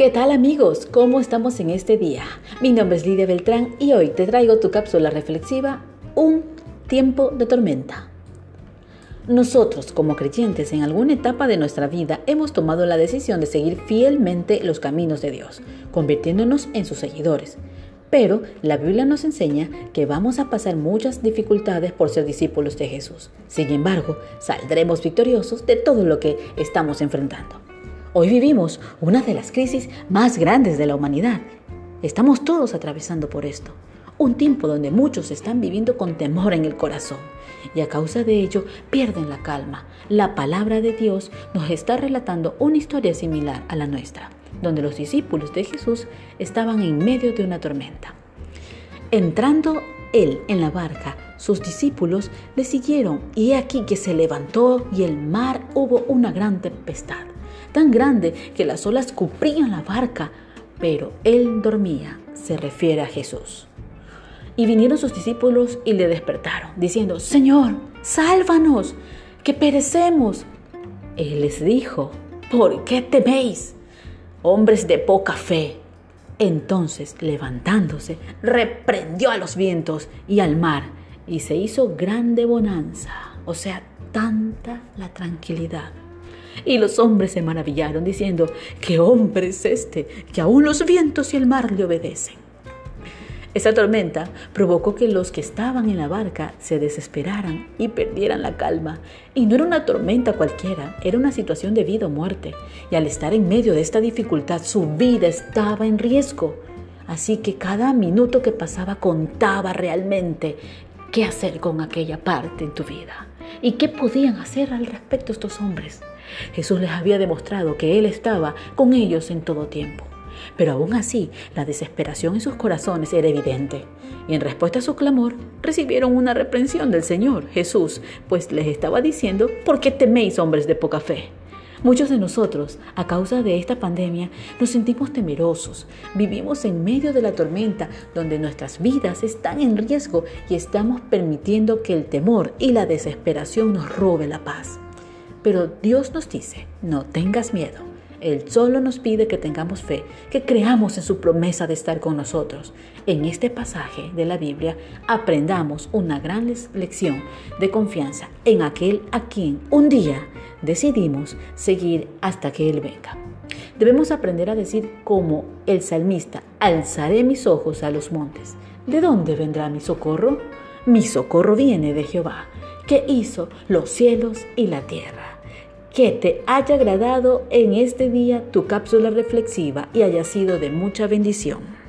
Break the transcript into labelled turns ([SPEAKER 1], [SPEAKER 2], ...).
[SPEAKER 1] ¿Qué tal amigos? ¿Cómo estamos en este día? Mi nombre es Lidia Beltrán y hoy te traigo tu cápsula reflexiva, Un tiempo de tormenta. Nosotros como creyentes en alguna etapa de nuestra vida hemos tomado la decisión de seguir fielmente los caminos de Dios, convirtiéndonos en sus seguidores. Pero la Biblia nos enseña que vamos a pasar muchas dificultades por ser discípulos de Jesús. Sin embargo, saldremos victoriosos de todo lo que estamos enfrentando. Hoy vivimos una de las crisis más grandes de la humanidad. Estamos todos atravesando por esto. Un tiempo donde muchos están viviendo con temor en el corazón y a causa de ello pierden la calma. La palabra de Dios nos está relatando una historia similar a la nuestra, donde los discípulos de Jesús estaban en medio de una tormenta. Entrando él en la barca, sus discípulos le siguieron y he aquí que se levantó y el mar hubo una gran tempestad tan grande que las olas cubrían la barca, pero él dormía, se refiere a Jesús. Y vinieron sus discípulos y le despertaron, diciendo, Señor, sálvanos, que perecemos. Él les dijo, ¿por qué teméis, hombres de poca fe? Entonces, levantándose, reprendió a los vientos y al mar, y se hizo grande bonanza, o sea, tanta la tranquilidad y los hombres se maravillaron, diciendo, ¿qué hombre es este que aún los vientos y el mar le obedecen? Esa tormenta provocó que los que estaban en la barca se desesperaran y perdieran la calma. Y no era una tormenta cualquiera, era una situación de vida o muerte. Y al estar en medio de esta dificultad, su vida estaba en riesgo. Así que cada minuto que pasaba contaba realmente qué hacer con aquella parte en tu vida. ¿Y qué podían hacer al respecto estos hombres? Jesús les había demostrado que Él estaba con ellos en todo tiempo. Pero aún así, la desesperación en sus corazones era evidente. Y en respuesta a su clamor, recibieron una reprensión del Señor Jesús, pues les estaba diciendo, ¿por qué teméis hombres de poca fe? Muchos de nosotros, a causa de esta pandemia, nos sentimos temerosos. Vivimos en medio de la tormenta donde nuestras vidas están en riesgo y estamos permitiendo que el temor y la desesperación nos robe la paz. Pero Dios nos dice, no tengas miedo. Él solo nos pide que tengamos fe, que creamos en su promesa de estar con nosotros. En este pasaje de la Biblia aprendamos una gran lección de confianza en aquel a quien un día decidimos seguir hasta que Él venga. Debemos aprender a decir como el salmista, alzaré mis ojos a los montes. ¿De dónde vendrá mi socorro? Mi socorro viene de Jehová, que hizo los cielos y la tierra que te haya agradado en este día tu cápsula reflexiva y haya sido de mucha bendición.